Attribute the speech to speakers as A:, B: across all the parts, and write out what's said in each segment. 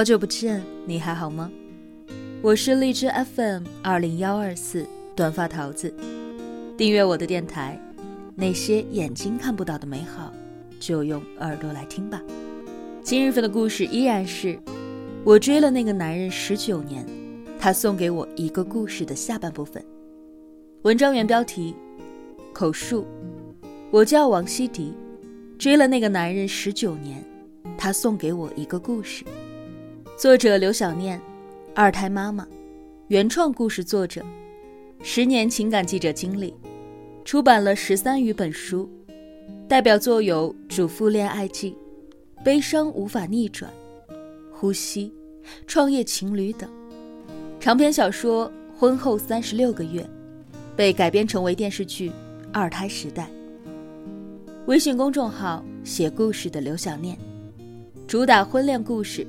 A: 好久不见，你还好吗？我是荔枝 FM 二零幺二四短发桃子，订阅我的电台。那些眼睛看不到的美好，就用耳朵来听吧。今日份的故事依然是我追了那个男人十九年，他送给我一个故事的下半部分。文章原标题：口述。我叫王希迪，追了那个男人十九年，他送给我一个故事。作者刘小念，二胎妈妈，原创故事作者，十年情感记者经历，出版了十三余本书，代表作有《主妇恋爱记》《悲伤无法逆转》《呼吸》《创业情侣》等，长篇小说《婚后三十六个月》被改编成为电视剧《二胎时代》。微信公众号写故事的刘小念，主打婚恋故事，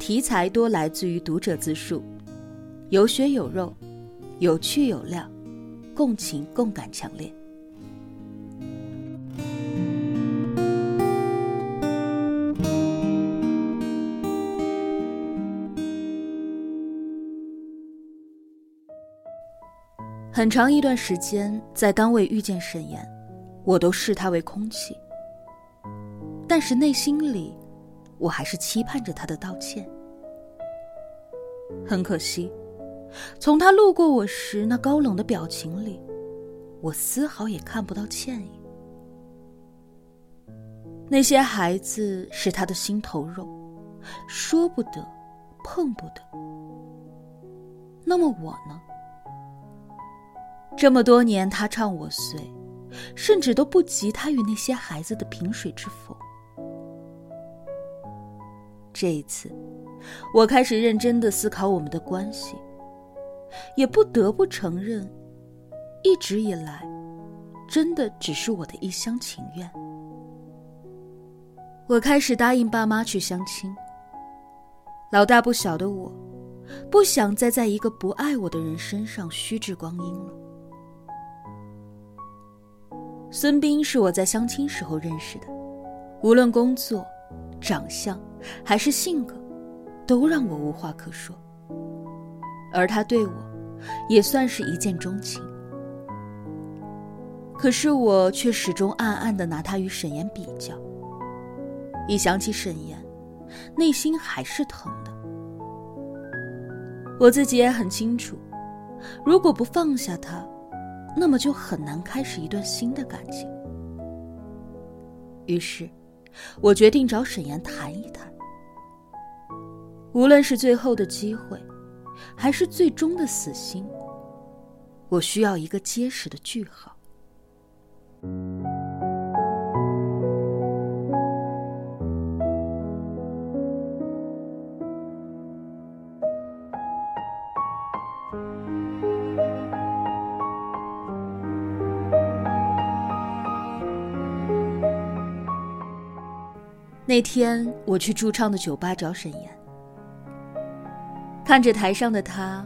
A: 题材多来自于读者自述，有血有肉，有趣有料，共情共感强烈。很长一段时间，在单位遇见沈岩。我都视他为空气，但是内心里，我还是期盼着他的道歉。很可惜，从他路过我时那高冷的表情里，我丝毫也看不到歉意。那些孩子是他的心头肉，说不得，碰不得。那么我呢？这么多年，他唱我随。甚至都不及他与那些孩子的萍水之逢。这一次，我开始认真的思考我们的关系，也不得不承认，一直以来，真的只是我的一厢情愿。我开始答应爸妈去相亲。老大不小的我，不想再在一个不爱我的人身上虚掷光阴了。孙斌是我在相亲时候认识的，无论工作、长相还是性格，都让我无话可说。而他对我，也算是一见钟情。可是我却始终暗暗的拿他与沈岩比较。一想起沈岩，内心还是疼的。我自己也很清楚，如果不放下他。那么就很难开始一段新的感情。于是，我决定找沈岩谈一谈。无论是最后的机会，还是最终的死心，我需要一个结实的句号。那天我去驻唱的酒吧找沈岩，看着台上的他，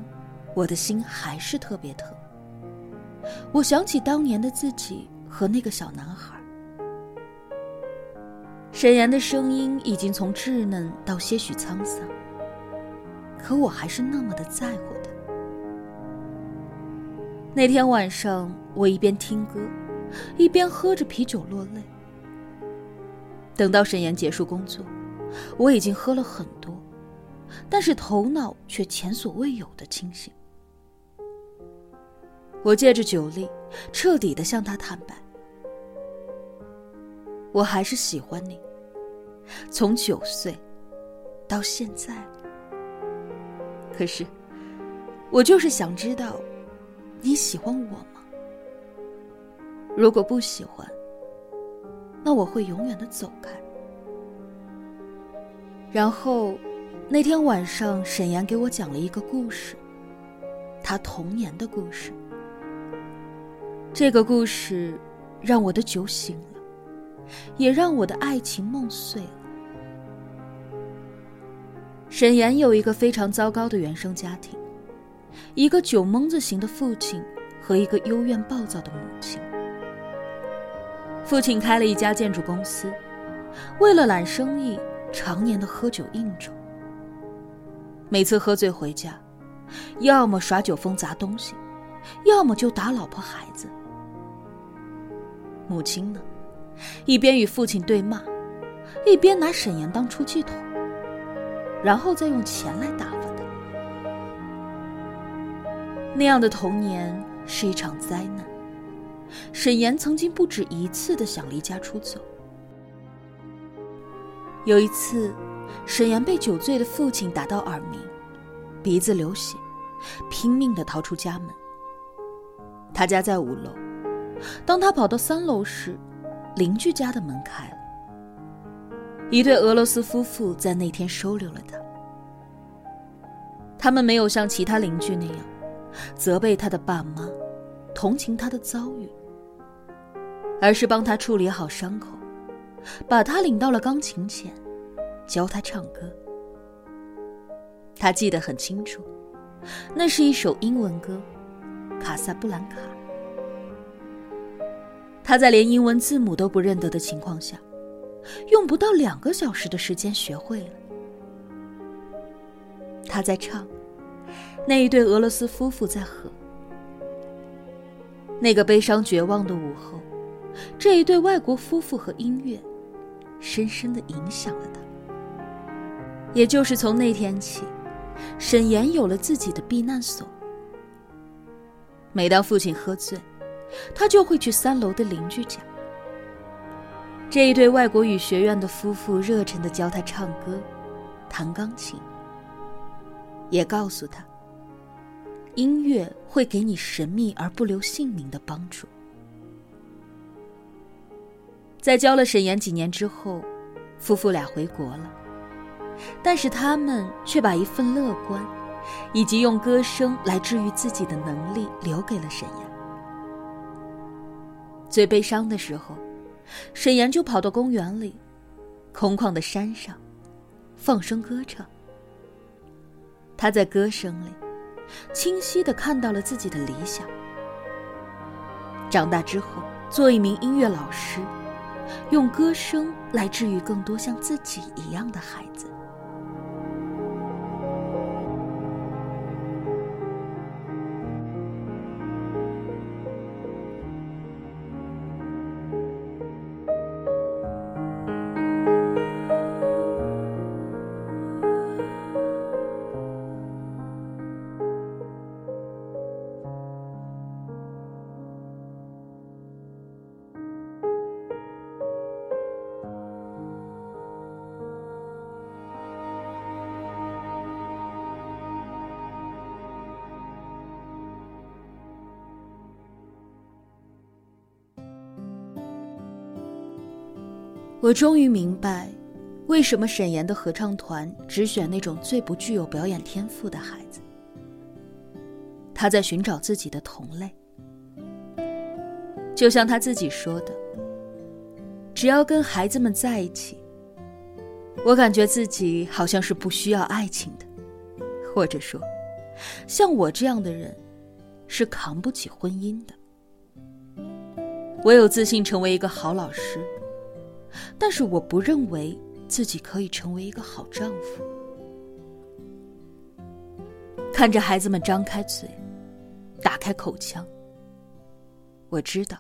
A: 我的心还是特别疼。我想起当年的自己和那个小男孩。沈岩的声音已经从稚嫩到些许沧桑，可我还是那么的在乎他。那天晚上，我一边听歌，一边喝着啤酒落泪。等到沈岩结束工作，我已经喝了很多，但是头脑却前所未有的清醒。我借着酒力，彻底的向他坦白：我还是喜欢你，从九岁到现在。可是，我就是想知道，你喜欢我吗？如果不喜欢，那我会永远的走开。然后，那天晚上，沈岩给我讲了一个故事，他童年的故事。这个故事让我的酒醒了，也让我的爱情梦碎了。沈岩有一个非常糟糕的原生家庭，一个酒蒙子型的父亲和一个幽怨暴躁的母亲。父亲开了一家建筑公司，为了揽生意，常年的喝酒应酬。每次喝醉回家，要么耍酒疯砸东西，要么就打老婆孩子。母亲呢，一边与父亲对骂，一边拿沈岩当出气筒，然后再用钱来打发他。那样的童年是一场灾难。沈岩曾经不止一次的想离家出走。有一次，沈岩被酒醉的父亲打到耳鸣，鼻子流血，拼命的逃出家门。他家在五楼，当他跑到三楼时，邻居家的门开了。一对俄罗斯夫妇在那天收留了他。他们没有像其他邻居那样，责备他的爸妈，同情他的遭遇，而是帮他处理好伤口。把他领到了钢琴前，教他唱歌。他记得很清楚，那是一首英文歌，《卡萨布兰卡》。他在连英文字母都不认得的情况下，用不到两个小时的时间学会了。他在唱，那一对俄罗斯夫妇在和。那个悲伤绝望的午后，这一对外国夫妇和音乐。深深的影响了他。也就是从那天起，沈岩有了自己的避难所。每当父亲喝醉，他就会去三楼的邻居家。这一对外国语学院的夫妇热忱的教他唱歌、弹钢琴，也告诉他，音乐会给你神秘而不留姓名的帮助。在教了沈岩几年之后，夫妇俩回国了，但是他们却把一份乐观，以及用歌声来治愈自己的能力留给了沈岩。最悲伤的时候，沈岩就跑到公园里，空旷的山上，放声歌唱。他在歌声里，清晰的看到了自己的理想：长大之后做一名音乐老师。用歌声来治愈更多像自己一样的孩子。我终于明白，为什么沈岩的合唱团只选那种最不具有表演天赋的孩子。他在寻找自己的同类，就像他自己说的：“只要跟孩子们在一起，我感觉自己好像是不需要爱情的，或者说，像我这样的人，是扛不起婚姻的。我有自信成为一个好老师。”但是我不认为自己可以成为一个好丈夫。看着孩子们张开嘴，打开口腔，我知道，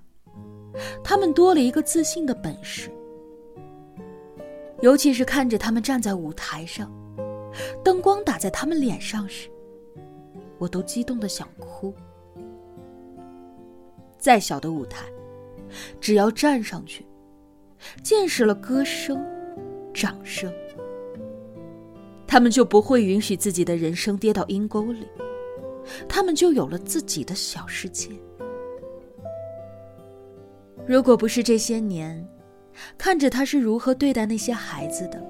A: 他们多了一个自信的本事。尤其是看着他们站在舞台上，灯光打在他们脸上时，我都激动的想哭。再小的舞台，只要站上去。见识了歌声、掌声，他们就不会允许自己的人生跌到阴沟里，他们就有了自己的小世界。如果不是这些年，看着他是如何对待那些孩子的，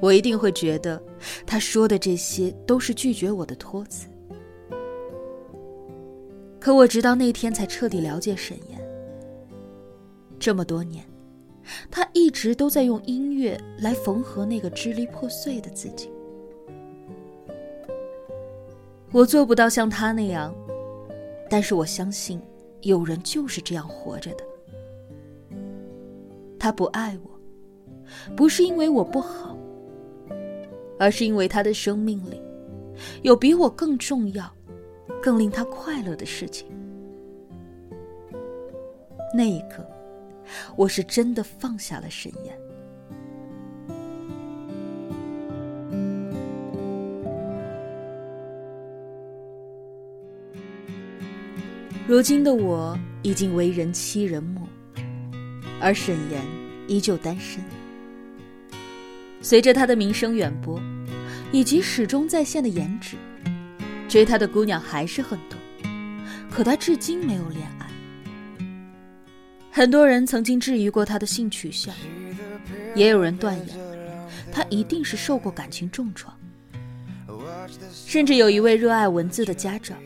A: 我一定会觉得他说的这些都是拒绝我的托词。可我直到那天才彻底了解沈岩，这么多年。他一直都在用音乐来缝合那个支离破碎的自己。我做不到像他那样，但是我相信有人就是这样活着的。他不爱我，不是因为我不好，而是因为他的生命里有比我更重要、更令他快乐的事情。那一刻，我是真的放下了沈岩。如今的我已经为人妻人母，而沈岩依旧单身。随着他的名声远播，以及始终在线的颜值，追他的姑娘还是很多，可他至今没有恋爱。很多人曾经质疑过他的性取向，也有人断言他一定是受过感情重创，甚至有一位热爱文字的家长。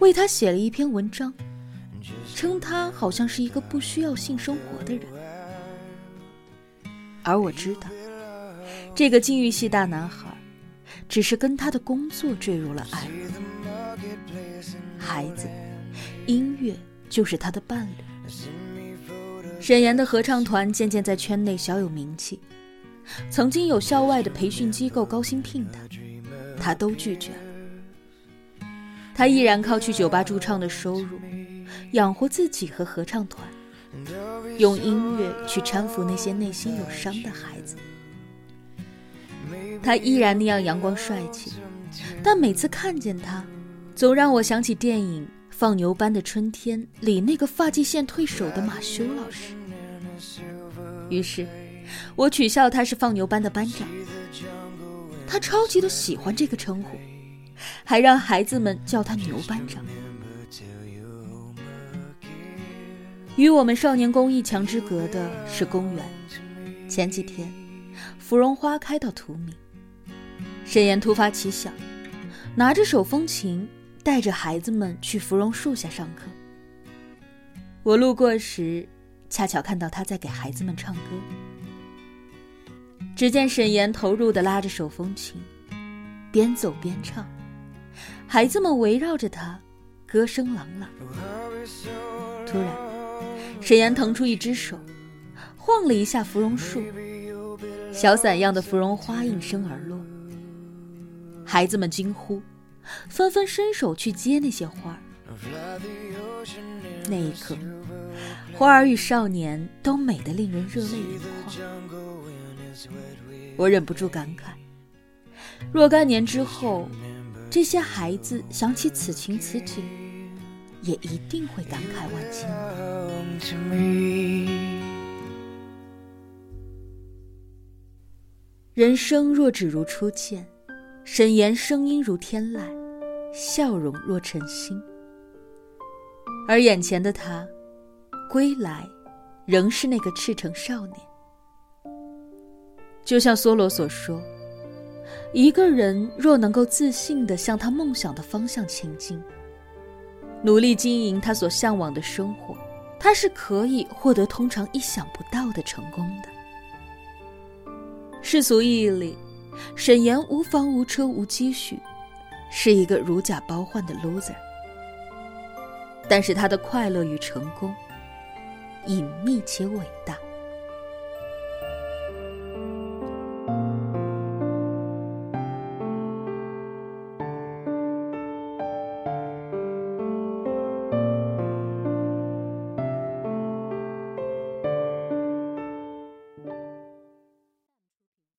A: 为他写了一篇文章，称他好像是一个不需要性生活的人。而我知道，这个禁欲系大男孩，只是跟他的工作坠入了爱。孩子，音乐就是他的伴侣。沈岩的合唱团渐渐在圈内小有名气，曾经有校外的培训机构高薪聘他，他都拒绝了。他依然靠去酒吧驻唱的收入养活自己和合唱团，用音乐去搀扶那些内心有伤的孩子。他依然那样阳光帅气，但每次看见他，总让我想起电影《放牛班的春天》里那个发际线退守的马修老师。于是，我取笑他是放牛班的班长。他超级的喜欢这个称呼。还让孩子们叫他牛班长。与我们少年宫一墙之隔的是公园。前几天，芙蓉花开到荼蘼，沈岩突发奇想，拿着手风琴，带着孩子们去芙蓉树下上课。我路过时，恰巧看到他在给孩子们唱歌。只见沈岩投入地拉着手风琴，边走边唱。孩子们围绕着他，歌声朗朗。突然，沈岩腾出一只手，晃了一下芙蓉树，小伞样的芙蓉花应声而落。孩子们惊呼，纷纷伸手去接那些花儿。那一刻，花儿与少年都美得令人热泪盈眶。我忍不住感慨：若干年之后。这些孩子想起此情此景，也一定会感慨万千。人生若只如初见，沈岩声音如天籁，笑容若晨星。而眼前的他，归来，仍是那个赤诚少年。就像梭罗所说。一个人若能够自信地向他梦想的方向前进，努力经营他所向往的生活，他是可以获得通常意想不到的成功的。世俗意义里，沈岩无房无车无积蓄，是一个如假包换的 loser。但是他的快乐与成功，隐秘且伟大。